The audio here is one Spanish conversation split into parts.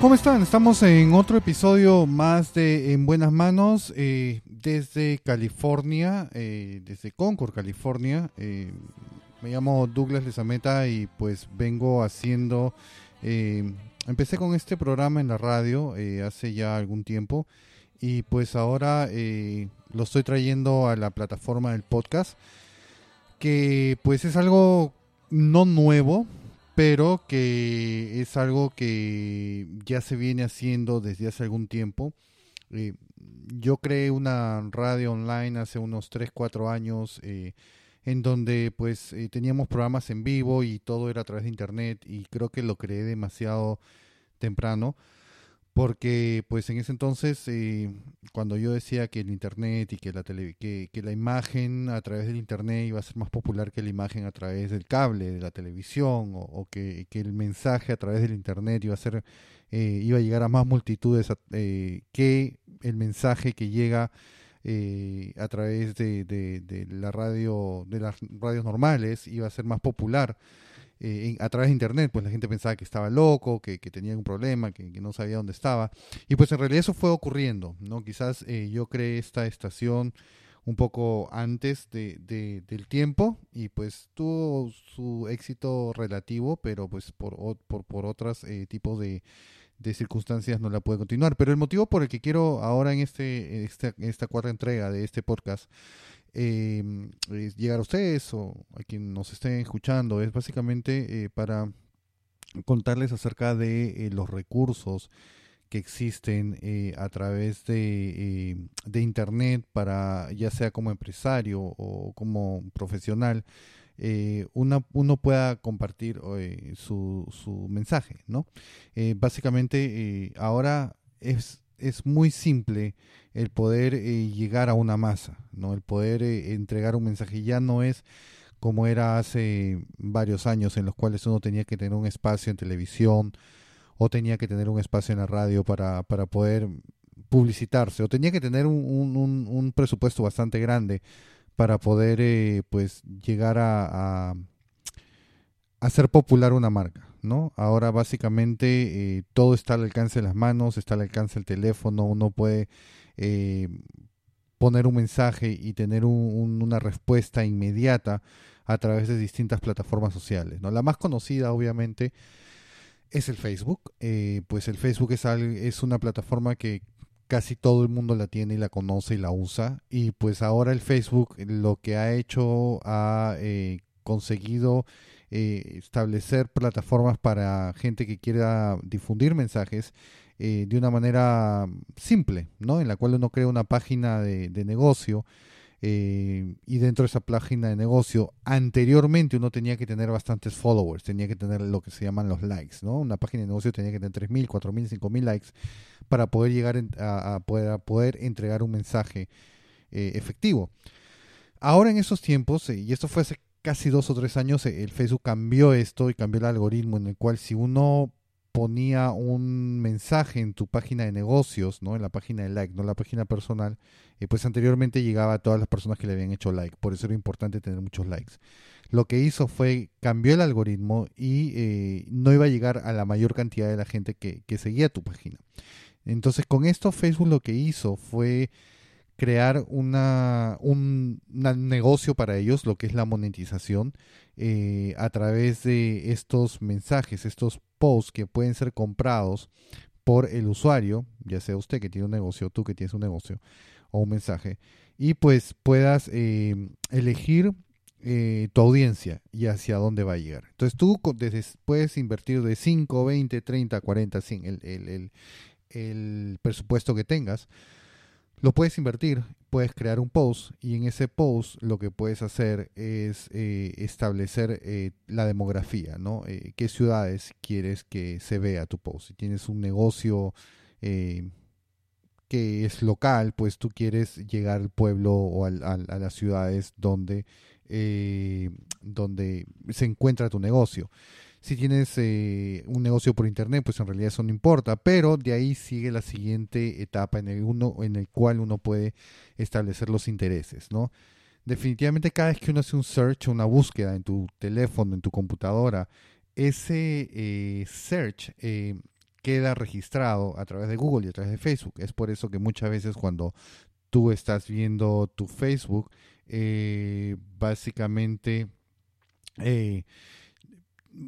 ¿Cómo están? Estamos en otro episodio más de En Buenas Manos eh, desde California, eh, desde Concord, California. Eh, me llamo Douglas Lezameta y pues vengo haciendo... eh, empecé con este programa en la radio hace ya algún tiempo y pues ahora lo estoy trayendo a la plataforma del podcast que pues es algo no nuevo, pero que es algo que ya se viene haciendo desde hace algún tiempo. Eh, yo creé una radio online hace unos 3, 4 años eh, en donde pues eh, teníamos programas en vivo y todo era a través de internet y creo que lo creé demasiado temprano porque pues en ese entonces eh, cuando yo decía que el internet y que la tele, que, la imagen a través del internet iba a ser más popular que la imagen a través del cable de la televisión o, que, el mensaje a través del internet iba a ser eh, iba a llegar a más multitudes eh, que el mensaje que llega eh, a través de, de- de la radio de las radios normales iba a ser más popular eh, a través de internet, pues la gente pensaba que estaba loco, que, que tenía un problema, que, que no sabía dónde estaba. Y pues en realidad eso fue ocurriendo, ¿no? Quizás eh, yo creé esta estación un poco antes de, de- del tiempo y pues tuvo su éxito relativo, pero pues por, por, por otros eh, tipos de, de circunstancias no la puede continuar. Pero el motivo por el que quiero ahora en este, esta, esta cuarta entrega de este podcast es llegar a ustedes o a quien nos estén escuchando. Es básicamente eh, para contarles acerca de eh, los recursos que existen eh, a través de, de internet para ya sea como empresario o como profesional una, uno pueda compartir su, su mensaje no básicamente ahora es es muy simple el poder eh, llegar a una masa, ¿no? El poder eh, entregar un mensaje ya no es como era hace varios años en los cuales uno tenía que tener un espacio en televisión o tenía que tener un espacio en la radio para, para poder publicitarse o tenía que tener un, un, presupuesto bastante grande para poder eh, pues llegar a, a hacer popular una marca, Ahora básicamente eh, todo está al alcance de las manos, está al alcance del teléfono, uno puede eh, poner un mensaje y tener un- un- una respuesta inmediata a través de distintas plataformas sociales. La más conocida, obviamente, es el Facebook. Eh, pues el Facebook es una plataforma que casi todo el mundo la tiene y la conoce y la usa. Y pues ahora el Facebook lo que ha hecho ha eh, conseguido eh, establecer plataformas para gente que quiera difundir mensajes eh, de una manera simple, ¿no? En la cual uno crea una página de, negocio eh, y dentro de esa página de negocio anteriormente uno tenía que tener bastantes followers, tenía que tener lo que se llaman los likes, ¿no? Una página de negocio tenía que tener 3.000, 4.000, 5.000 likes para poder llegar a, a poder, a poder entregar un mensaje efectivo. Ahora en esos tiempos, y esto fue hace casi dos o tres años, eh, el Facebook cambió esto y cambió el algoritmo en el cual si uno ponía un mensaje en tu página de negocios, ¿no? En la página de like, no en la página personal, eh, pues anteriormente llegaba a todas las personas que le habían hecho like. Por eso era importante tener muchos likes. Lo que hizo fue cambió el algoritmo y eh, no iba a llegar a la mayor cantidad de la gente que, que seguía tu página. Entonces con esto Facebook lo que hizo fue crear una, un negocio para ellos, lo que es la monetización, eh, a través de estos mensajes, estos posts que pueden ser comprados por el usuario, ya sea usted que tiene un negocio, tú que tienes un negocio o un mensaje, y pues puedas eh, elegir eh, tu audiencia y hacia dónde va a llegar. Entonces tú desde- puedes invertir de 5, 20, 30, 40, 100, el, el, el, el presupuesto que tengas, lo puedes invertir, puedes crear un post y en ese post lo que puedes hacer es eh, establecer eh, la demografía, ¿no? Eh, ¿Qué ciudades quieres que se vea tu post? Si tienes un negocio eh, que es local, pues tú quieres llegar al pueblo o al- a las ciudades donde, eh, donde se encuentra tu negocio. Si tienes eh, un negocio por internet, pues en realidad eso no importa, pero de ahí sigue la siguiente etapa en el, uno, en el cual uno puede establecer los intereses, ¿no? Definitivamente cada vez que uno hace un search, una búsqueda en tu teléfono, en tu computadora, ese eh, search eh, queda registrado a través de Google y a través de Facebook. Es por eso que muchas veces cuando tú estás viendo tu Facebook, básicamente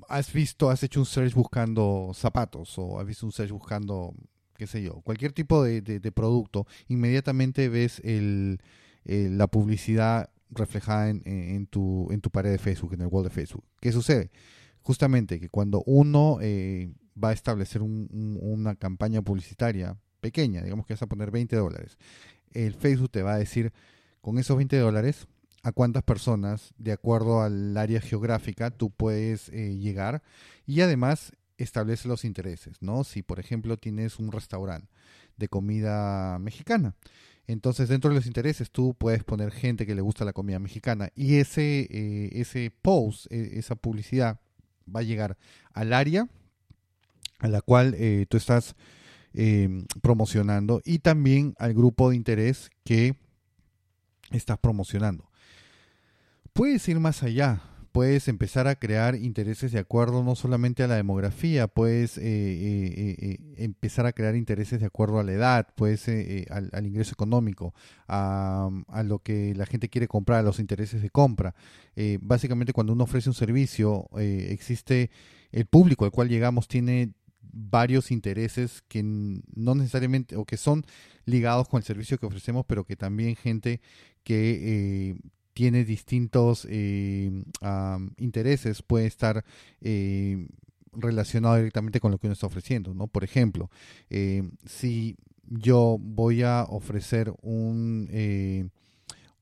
has visto, has hecho un search buscando zapatos o has visto un search buscando, qué sé yo, cualquier tipo de, producto, inmediatamente ves el, la publicidad reflejada en, tu, pared de Facebook, en el wall de Facebook. ¿Qué sucede? Justamente que cuando uno eh, va a establecer un- un- una campaña publicitaria pequeña, digamos que vas a poner 20 dólares, el Facebook te va a decir, con esos 20 dólares, a cuántas personas, de acuerdo al área geográfica, tú puedes eh, llegar y además establece los intereses, ¿no? Si, por ejemplo, tienes un restaurante de comida mexicana, entonces dentro de los intereses tú puedes poner gente que le gusta la comida mexicana y ese, eh, ese post, eh, esa publicidad va a llegar al área a la cual eh, tú estás eh, promocionando y también al grupo de interés que estás promocionando. Puedes ir más allá, puedes empezar a crear intereses de acuerdo no solamente a la demografía, puedes eh, eh, eh, empezar a crear intereses de acuerdo a la edad, puedes al, ingreso económico, a, lo que la gente quiere comprar, a los intereses de compra. Básicamente cuando uno ofrece un servicio, existe el público al cual llegamos tiene varios intereses que no necesariamente o que son ligados con el servicio que ofrecemos, pero que también gente que tiene distintos eh, intereses puede estar eh, relacionado directamente con lo que uno está ofreciendo, ¿no? Por ejemplo, eh, si yo voy a ofrecer un, eh,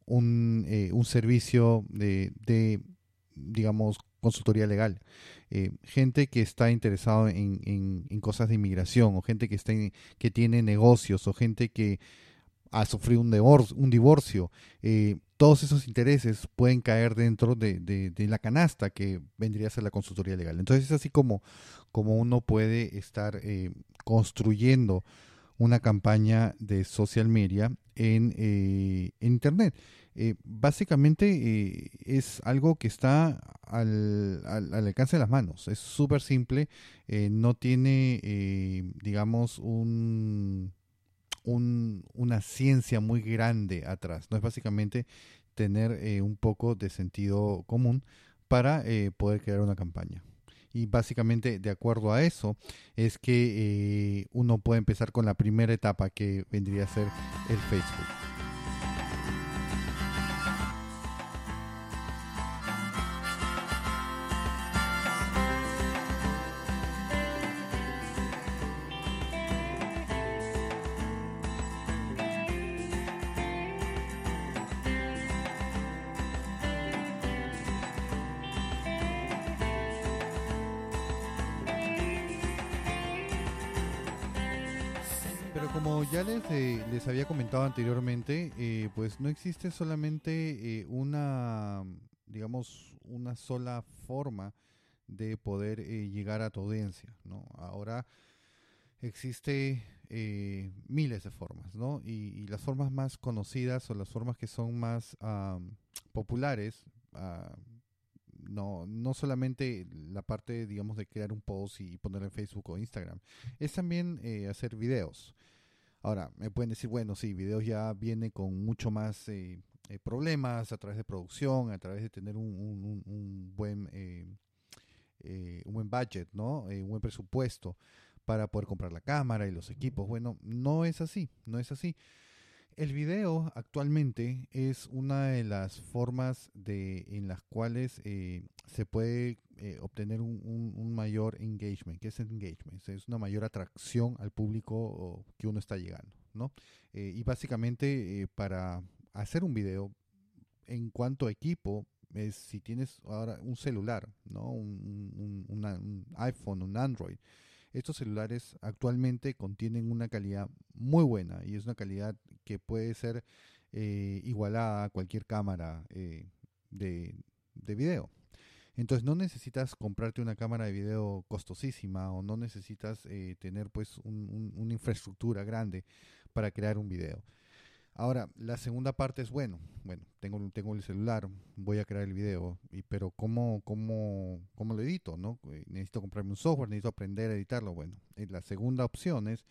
un, un servicio de, de, digamos, consultoría legal, gente que está interesado en, en- en cosas de inmigración o gente que, está en- que tiene negocios o gente que ha sufrido un divorcio, un divorcio todos esos intereses pueden caer dentro de, la canasta que vendría a ser la consultoría legal. Entonces es así como, como uno puede estar eh, construyendo una campaña de social media en, eh, Internet. Eh, básicamente eh, es algo que está al, al- al alcance de las manos. Es súper simple, eh, no tiene, digamos, un, un- una ciencia muy grande atrás. No es básicamente tener eh, un poco de sentido común para eh, poder crear una campaña. Y básicamente de acuerdo a eso es que eh, uno puede empezar con la primera etapa que vendría a ser el Facebook. Como ya les, eh, les había comentado anteriormente, eh, pues no existe solamente eh, una, digamos, una sola forma de poder eh, llegar a tu audiencia, ¿no? Ahora existe eh, miles de formas, ¿no? Y, las formas más conocidas o las formas que son más am, populares, ah, no, no solamente la parte, digamos, de crear un post y ponerlo en Facebook o Instagram, es también eh, hacer videos. Ahora, me pueden decir, bueno, sí, videos ya viene con mucho más eh, eh, problemas a través de producción, a través de tener un, buen eh, eh, un buen budget, ¿no? Eh, un buen presupuesto para poder comprar la cámara y los equipos. Bueno, no es así, no es así. El video actualmente es una de las formas de, en las cuales eh, se puede eh, obtener un, mayor engagement. ¿Qué es el engagement? Es una mayor atracción al público que uno está llegando, ¿no? Eh, y básicamente eh, para hacer un video, en cuanto a equipo, es si tienes ahora un celular, ¿no? Un iPhone, un Android, estos celulares actualmente contienen una calidad muy buena y es una calidad que puede ser eh, igualada a cualquier cámara eh, de, de video. Entonces no necesitas comprarte una cámara de video costosísima o no necesitas eh, tener pues un- una infraestructura grande para crear un video. Ahora, la segunda parte es, bueno, bueno, tengo, tengo el celular, voy a crear el video, y, pero ¿cómo, cómo, ¿cómo lo edito? ¿no? Eh, Necesito comprarme un software, necesito aprender a editarlo. Bueno, eh, la segunda opción es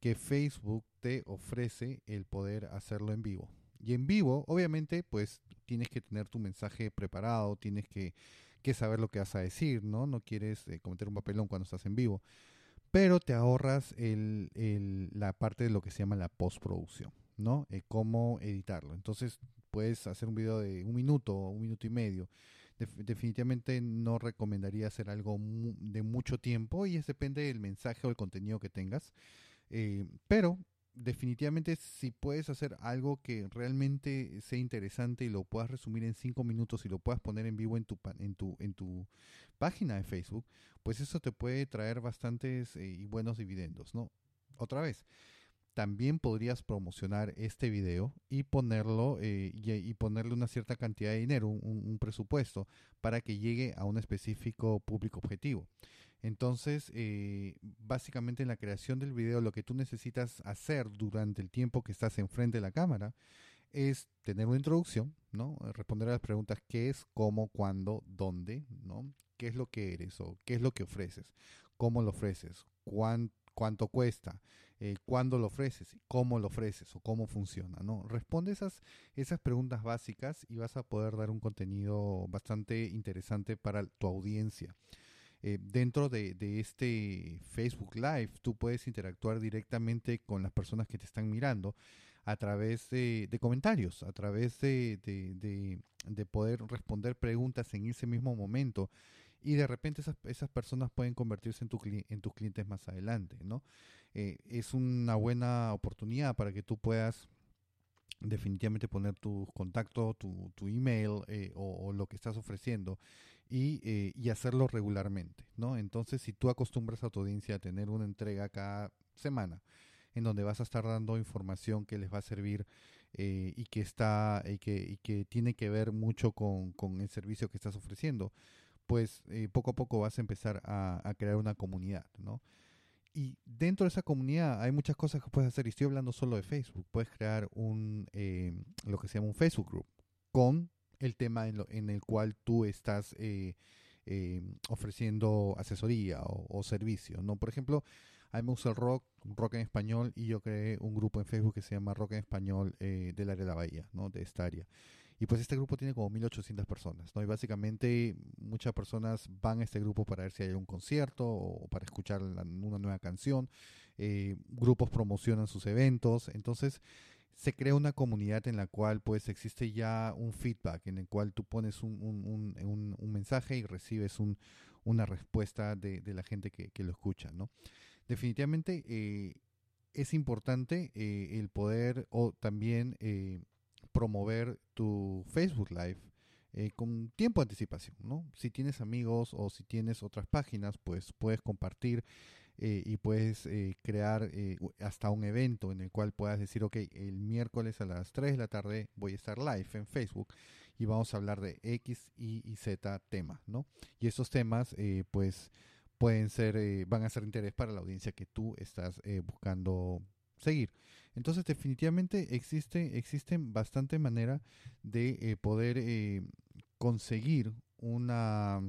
que Facebook te ofrece el poder hacerlo en vivo. Y en vivo, obviamente, pues tienes que tener tu mensaje preparado, tienes que, que saber lo que vas a decir, ¿no? No quieres eh, cometer un papelón cuando estás en vivo. Pero te ahorras el, la parte de lo que se llama la postproducción, ¿no? Eh, cómo editarlo. Entonces, puedes hacer un video de un minuto o un minuto y medio. Def- definitivamente no recomendaría hacer algo mu- de mucho tiempo y es depende del mensaje o el contenido que tengas. Eh, pero definitivamente si puedes hacer algo que realmente sea interesante y lo puedas resumir en cinco minutos y lo puedas poner en vivo en tu en tu en tu página de Facebook, pues eso te puede traer bastantes eh, y buenos dividendos, ¿no? Otra vez, también podrías promocionar este video y ponerlo eh, y, ponerle una cierta cantidad de dinero, un, un- presupuesto, para que llegue a un específico público objetivo. Entonces, eh, básicamente en la creación del video, lo que tú necesitas hacer durante el tiempo que estás enfrente de la cámara es tener una introducción, ¿no? Responder a las preguntas qué es, cómo, cuándo, dónde, ¿no? ¿Qué es lo que eres o qué es lo que ofreces? ¿Cómo lo ofreces? ¿Cuán- ¿Cuánto cuesta? Eh, ¿Cuándo lo ofreces? ¿Cómo lo ofreces? ¿O cómo funciona? ¿no? Responde esas, esas preguntas básicas y vas a poder dar un contenido bastante interesante para tu audiencia. Eh, dentro de, de este Facebook Live, tú puedes interactuar directamente con las personas que te están mirando a través de, de comentarios, a través de, de- de- de poder responder preguntas en ese mismo momento. Y de repente esas, esas personas pueden convertirse en, tu, en tus clientes más adelante, ¿no? Eh, es una buena oportunidad para que tú puedas definitivamente poner tus contactos, tu, tu email eh, o, o lo que estás ofreciendo y, eh, y hacerlo regularmente, ¿no? Entonces, si tú acostumbras a tu audiencia a tener una entrega cada semana, en donde vas a estar dando información que les va a servir eh, y que está y que, y que tiene que ver mucho con, con el servicio que estás ofreciendo, pues eh, poco a poco vas a empezar a, a crear una comunidad, ¿no? Y dentro de esa comunidad hay muchas cosas que puedes hacer. Y estoy hablando solo de Facebook. Puedes crear un eh, lo que se llama un Facebook Group con el tema en, lo- en el cual tú estás eh, eh, ofreciendo asesoría o, o servicio. ¿no? Por ejemplo, a me gusta el rock, rock en español, y yo creé un grupo en Facebook que se llama Rock en Español eh, del área de la Bahía, ¿no? de esta área. Y pues este grupo tiene como 1800 personas, ¿no? Y básicamente muchas personas van a este grupo para ver si hay un concierto o para escuchar una nueva canción. Eh, grupos promocionan sus eventos. Entonces se crea una comunidad en la cual pues existe ya un feedback, en el cual tú pones un, un, un, mensaje y recibes un, una respuesta de, la gente que, lo escucha, ¿no? Definitivamente eh, es importante eh, el poder o también promover tu Facebook Live eh, con tiempo de anticipación, ¿no? Si tienes amigos o si tienes otras páginas, pues puedes compartir eh, y puedes eh, crear eh, hasta un evento en el cual puedas decir, ok, el miércoles a las 3 de la tarde voy a estar live en Facebook y vamos a hablar de X, Y y Z tema, ¿no? Y estos temas, pues, pueden ser, van a ser de interés para la audiencia que tú estás buscando seguir. Entonces, definitivamente existe, existen bastante manera de eh, poder eh, conseguir una,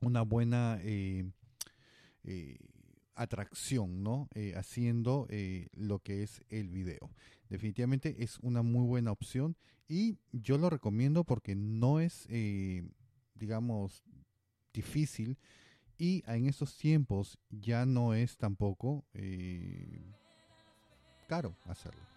una buena eh, atracción, ¿no? Haciendo lo que es el video. Definitivamente es una muy buena opción y yo lo recomiendo porque no es, digamos, difícil y en estos tiempos ya no es tampoco caro hacerlo.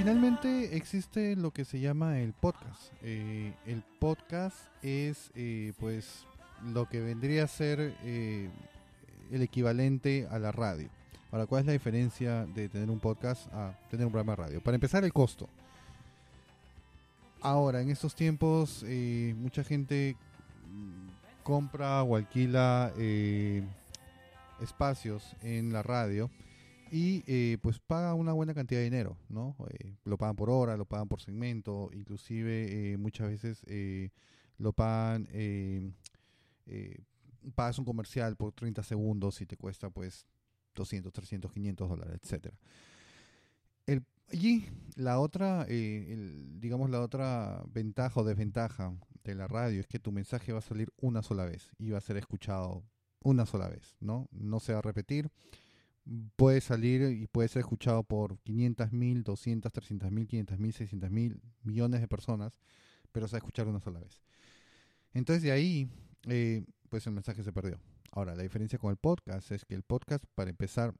Finalmente existe lo que se llama el podcast. Eh, el podcast es eh, pues lo que vendría a ser eh, el equivalente a la radio. Ahora, ¿cuál es la diferencia de tener un podcast a tener un programa de radio? Para empezar, el costo. Ahora, en estos tiempos, eh, mucha gente compra o alquila espacios en la radio y eh, pues paga una buena cantidad de dinero, ¿no? Eh, lo pagan por hora, lo pagan por segmento, inclusive eh, muchas veces lo pagan, eh, pagas un comercial por 30 segundos y te cuesta pues 200, 300, 500 dólares, etcétera. El, y la otra, digamos la otra ventaja o desventaja de la radio es que tu mensaje va a salir una sola vez y va a ser escuchado una sola vez, ¿no? No se va a repetir puede salir y puede ser escuchado por 500 mil, 200, 300 mil, 500 mil, 600 mil, millones de personas, pero se va a escuchar una sola vez. Entonces de ahí, eh, pues el mensaje se perdió. Ahora, la diferencia con el podcast es que el podcast, para empezar,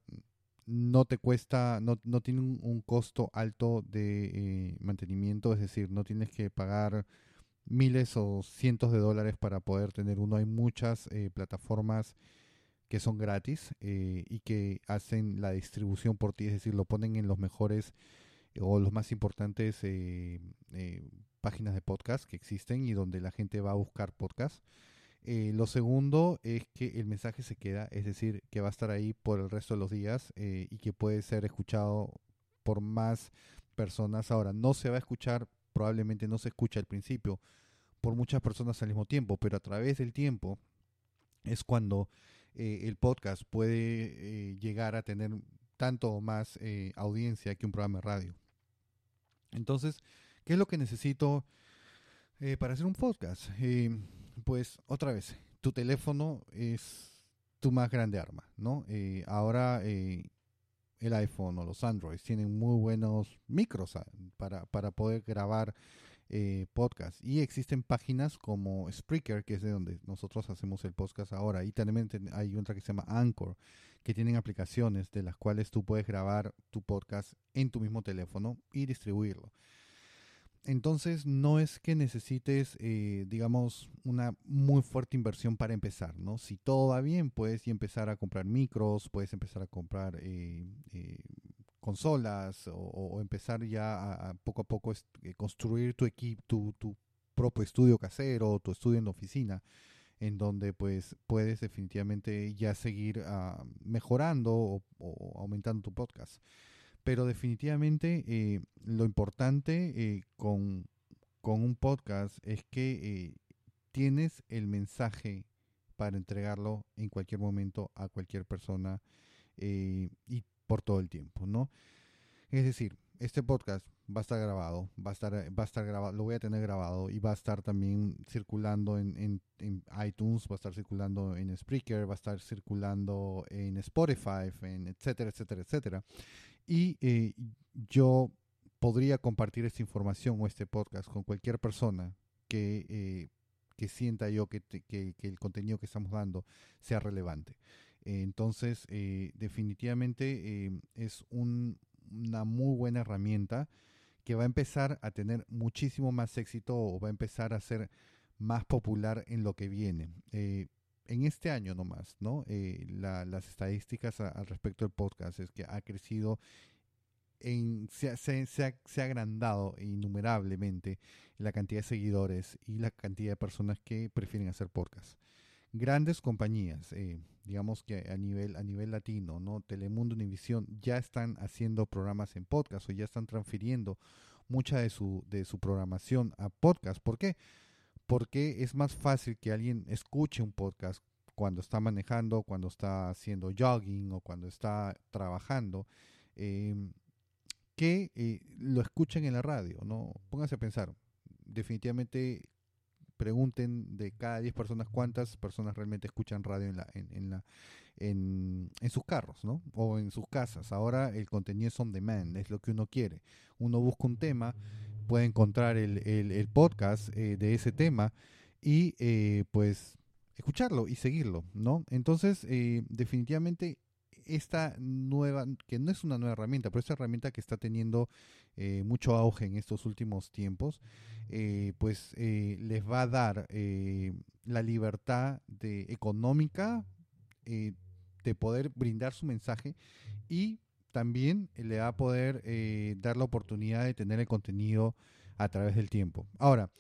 no te cuesta, no, no tiene un, costo alto de eh, mantenimiento, es decir, no tienes que pagar miles o cientos de dólares para poder tener uno. Hay muchas eh, plataformas que son gratis eh, y que hacen la distribución por ti, es decir, lo ponen en los mejores eh, o los más importantes eh, eh, páginas de podcast que existen y donde la gente va a buscar podcast. Eh, lo segundo es que el mensaje se queda, es decir, que va a estar ahí por el resto de los días eh, y que puede ser escuchado por más personas. Ahora, no se va a escuchar, probablemente no se escucha al principio por muchas personas al mismo tiempo, pero a través del tiempo es cuando eh, el podcast puede eh, llegar a tener tanto o más eh, audiencia que un programa de radio. Entonces, ¿qué es lo que necesito eh, para hacer un podcast? Pues otra vez, tu teléfono es tu más grande arma, ¿no? Ahora el iPhone o los Androids tienen muy buenos micros ah, para, para poder grabar eh, podcast. Y existen páginas como Spreaker, que es de donde nosotros hacemos el podcast ahora. Y también hay otra que se llama Anchor, que tienen aplicaciones de las cuales tú puedes grabar tu podcast en tu mismo teléfono y distribuirlo. Entonces no es que necesites, eh, digamos, una muy fuerte inversión para empezar, ¿no? Si todo va bien, puedes empezar a comprar micros, puedes empezar a comprar eh, consolas o, empezar ya a, poco a poco eh, construir tu equipo, tu, tu propio estudio casero, tu estudio en la oficina, en donde pues puedes definitivamente ya seguir ah, mejorando o, aumentando tu podcast. Pero definitivamente eh, lo importante eh, con, con un podcast es que tienes el mensaje para entregarlo en cualquier momento a cualquier persona y por todo el tiempo, ¿no? Es decir, este podcast va a estar grabado, va a estar, va a estar grabado, lo voy a tener grabado y va a estar también circulando en, en, en iTunes, va a estar circulando en Spreaker, va a estar circulando en Spotify, en etcétera, etcétera, etcétera. Y eh, yo podría compartir esta información o este podcast con cualquier persona que, eh, que sienta yo que, que, que el contenido que estamos dando sea relevante. Entonces, eh, definitivamente eh, es un- una muy buena herramienta que va a empezar a tener muchísimo más éxito o va a empezar a ser más popular en lo que viene. Eh, en este año nomás, ¿no? Eh, la- las estadísticas al respecto del podcast es que ha crecido, en, se, se, se ha, se ha agrandado innumerablemente la cantidad de seguidores y la cantidad de personas que prefieren hacer podcast. Grandes compañías, digamos que a nivel, a nivel latino, ¿no? Telemundo, Univisión, ya están haciendo programas en podcast o ya están transfiriendo mucha de su, de su programación a podcast. ¿Por qué? Porque es más fácil que alguien escuche un podcast cuando está manejando, cuando está haciendo jogging o cuando está trabajando, eh, que eh, lo escuchen en la radio, ¿no? Pónganse a pensar, definitivamente pregunten de cada 10 personas cuántas personas realmente escuchan radio en, la, en, en la, en, en sus carros, ¿no? O en sus casas. Ahora el contenido es on demand, es lo que uno quiere. Uno busca un tema, puede encontrar el, el, podcast eh, de ese tema y eh, pues escucharlo y seguirlo, ¿no? Entonces, eh, definitivamente esta nueva, que no es una nueva herramienta, pero esta herramienta que está teniendo eh, mucho auge en estos últimos tiempos, eh, pues eh, les va a dar la libertad económica de poder brindar su mensaje y también le va a poder dar la oportunidad de tener el contenido a través del tiempo. Ahora,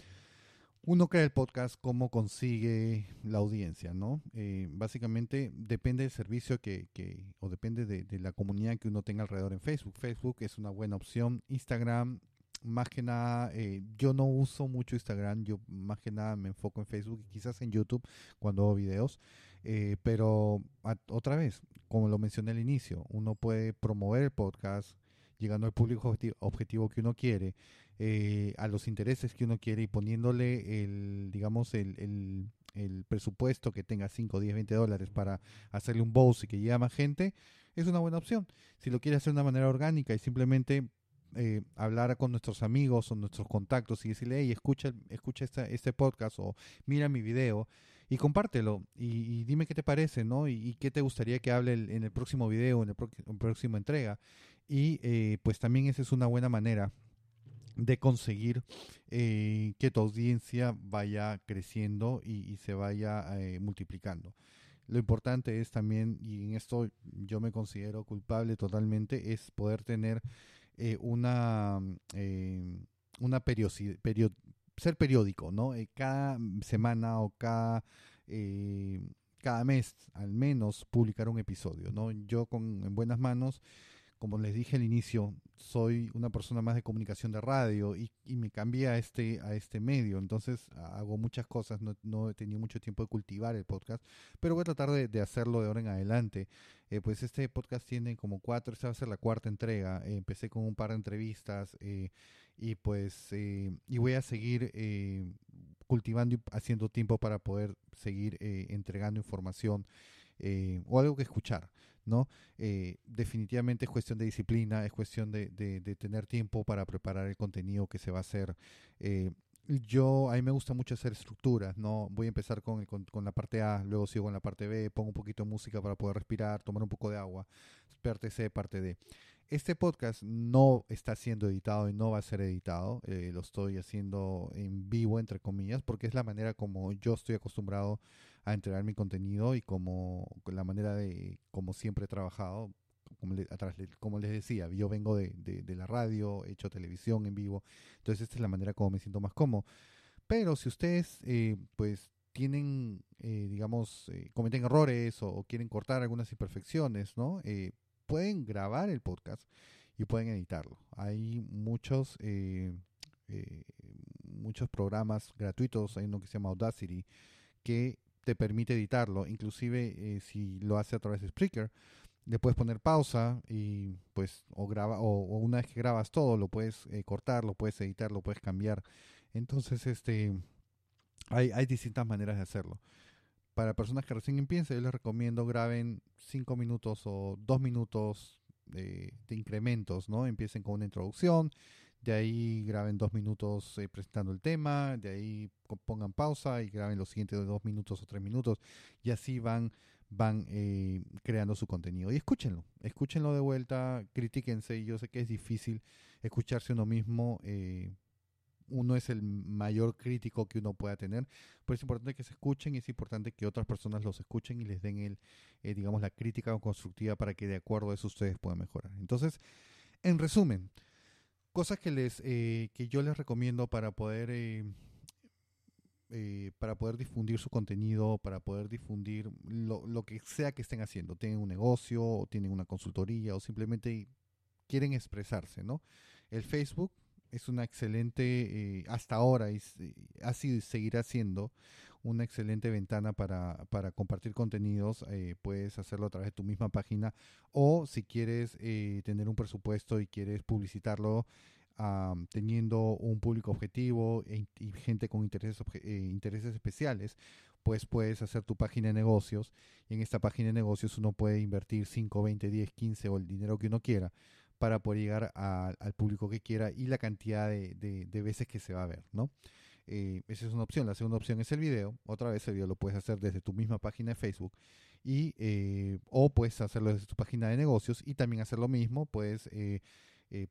uno crea el podcast, cómo consigue la audiencia, ¿no? Eh, básicamente depende del servicio que, que o depende de, la comunidad que uno tenga alrededor en Facebook. Facebook es una buena opción. Instagram, más que nada, eh, yo no uso mucho Instagram, yo más que nada me enfoco en Facebook y quizás en YouTube cuando hago videos. Eh, pero otra vez, como lo mencioné al inicio, uno puede promover el podcast llegando al público objeti- objetivo que uno quiere, eh, a los intereses que uno quiere y poniéndole el, digamos, el, el, presupuesto que tenga 5, 10, 20 dólares para hacerle un boss y que llegue a más gente, es una buena opción. Si lo quiere hacer de una manera orgánica y simplemente eh, hablar con nuestros amigos o nuestros contactos y decirle, hey, escucha, escucha esta, este podcast o mira mi video y compártelo y, y dime qué te parece, ¿no? Y, qué te gustaría que hable el- en el próximo video, en en próxima entrega. Y eh, pues también esa es una buena manera de conseguir eh, que tu audiencia vaya creciendo y, y se vaya eh, multiplicando. Lo importante es también, y en esto yo me considero culpable totalmente, es poder tener eh, una, eh, una ser periódico, ¿no? Cada semana o cada, cada mes al menos publicar un episodio, ¿no? Yo con en buenas manos como les dije al inicio, soy una persona más de comunicación de radio y, me cambié a este, a este medio, entonces hago muchas cosas, no, no he tenido mucho tiempo de cultivar el podcast, pero voy a tratar de, hacerlo de ahora en adelante. Eh, pues este podcast tiene como cuatro, esta va a ser la cuarta entrega, eh, empecé con un par de entrevistas eh, y pues y voy a seguir cultivando y haciendo tiempo para poder seguir entregando información eh, o algo que escuchar. ¿no? Eh, definitivamente es cuestión de disciplina, es cuestión de, de, de, tener tiempo para preparar el contenido que se va a hacer. Eh, yo, a mí me gusta mucho hacer estructuras, ¿no? Voy a empezar con, el, con, con, la parte A, luego sigo con la parte B, pongo un poquito de música para poder respirar, tomar un poco de agua, parte C, parte D. Este podcast no está siendo editado y no va a ser editado, eh, lo estoy haciendo en vivo, entre comillas, porque es la manera como yo estoy acostumbrado entregar mi contenido y como la manera de como siempre he trabajado como, le, atrás, como les decía yo vengo de, de, la radio he hecho televisión en vivo entonces esta es la manera como me siento más cómodo. Pero si ustedes eh, pues tienen eh, digamos eh, cometen errores o, quieren cortar algunas imperfecciones no eh, pueden grabar el podcast y pueden editarlo. Hay muchos eh, muchos programas gratuitos. Hay uno que se llama Audacity que te permite editarlo, inclusive eh, si lo hace a través de Spreaker, le puedes poner pausa y pues o graba o, una vez que grabas todo lo puedes eh, cortar, lo puedes editar, lo puedes cambiar. Entonces este hay, hay distintas maneras de hacerlo. Para personas que recién empiezan, yo les recomiendo graben 5 minutos o 2 minutos de, de, incrementos, ¿no? Empiecen con una introducción, de ahí graben dos minutos eh, presentando el tema, de ahí pongan pausa y graben los siguientes dos minutos o tres minutos y así van van eh, creando su contenido y escúchenlo, escúchenlo de vuelta, critíquense, yo sé que es difícil escucharse uno mismo, eh, uno es el mayor crítico que uno pueda tener, pero es importante que se escuchen y es importante que otras personas los escuchen y les den el, eh, digamos, la crítica constructiva para que de acuerdo a eso ustedes puedan mejorar. Entonces, en resumen, cosas que les eh, que yo les recomiendo para poder eh, eh, para poder difundir su contenido para poder difundir lo, lo, que sea que estén haciendo tienen un negocio o tienen una consultoría o simplemente quieren expresarse no el Facebook es una excelente eh, hasta ahora y, ha sido y seguirá siendo una excelente ventana para, para compartir contenidos. Eh, puedes hacerlo a través de tu misma página o si quieres eh, tener un presupuesto y quieres publicitarlo um, teniendo un público objetivo e, y gente con intereses, eh, intereses especiales, pues puedes hacer tu página de negocios y en esta página de negocios uno puede invertir 5, 20, 10, 15 o el dinero que uno quiera para poder llegar al público que quiera y la cantidad de, veces que se va a ver, ¿no? Eh, esa es una opción. La segunda opción es el video. Otra vez el video lo puedes hacer desde tu misma página de Facebook y eh, o puedes hacerlo desde tu página de negocios y también hacer lo mismo, puedes eh,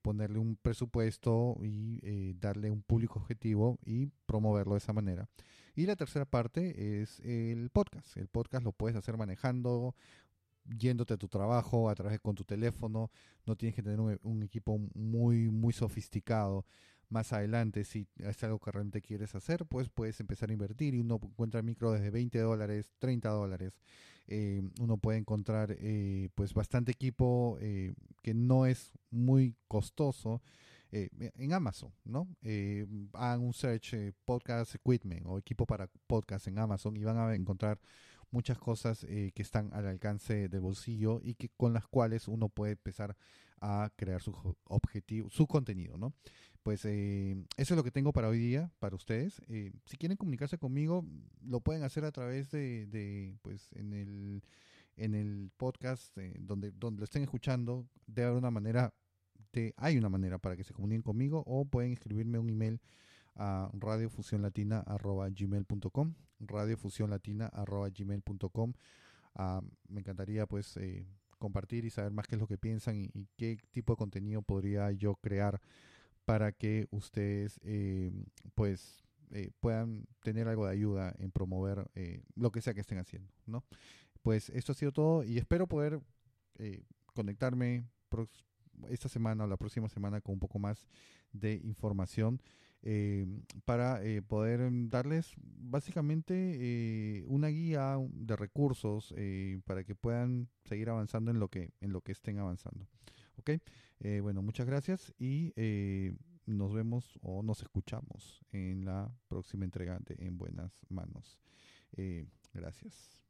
ponerle un presupuesto y darle un público objetivo y promoverlo de esa manera. Y la tercera parte es el podcast. El podcast lo puedes hacer manejando, yéndote a tu trabajo a través con tu teléfono. No tienes que tener un, equipo muy, muy sofisticado. Más adelante, si es algo que realmente quieres hacer, pues puedes empezar a invertir y uno encuentra micro desde 20 dólares, 30 dólares. Eh, uno puede encontrar eh, pues bastante equipo eh, que no es muy costoso en Amazon, ¿no? Hagan un search podcast equipment o equipo para podcast en Amazon y van a encontrar muchas cosas eh, que están al alcance del bolsillo y que con las cuales uno puede empezar a crear su objetivo, su contenido, ¿no? Pues eh, eso es lo que tengo para hoy día, para ustedes. Eh, si quieren comunicarse conmigo, lo pueden hacer a través de, de, pues, en el, en el podcast eh, donde, donde lo estén escuchando. Debe haber una manera, de, hay una manera para que se comuniquen conmigo o pueden escribirme un email a radiofusionlatina.gmail.com radiofusionlatina.gmail.com Ah, me encantaría pues eh, compartir y saber más qué es lo que piensan y, qué tipo de contenido podría yo crear para que ustedes eh, pues eh, puedan tener algo de ayuda en promover eh, lo que sea que estén haciendo, ¿no? Pues esto ha sido todo y espero poder conectarme esta semana o la próxima semana con un poco más de información eh, para eh, poder mm, darles básicamente eh, una guía de recursos para que puedan seguir avanzando en lo que en lo que estén avanzando. ¿Ok? Bueno, muchas gracias y nos vemos o nos escuchamos en la próxima entrega de En Buenas Manos. Gracias.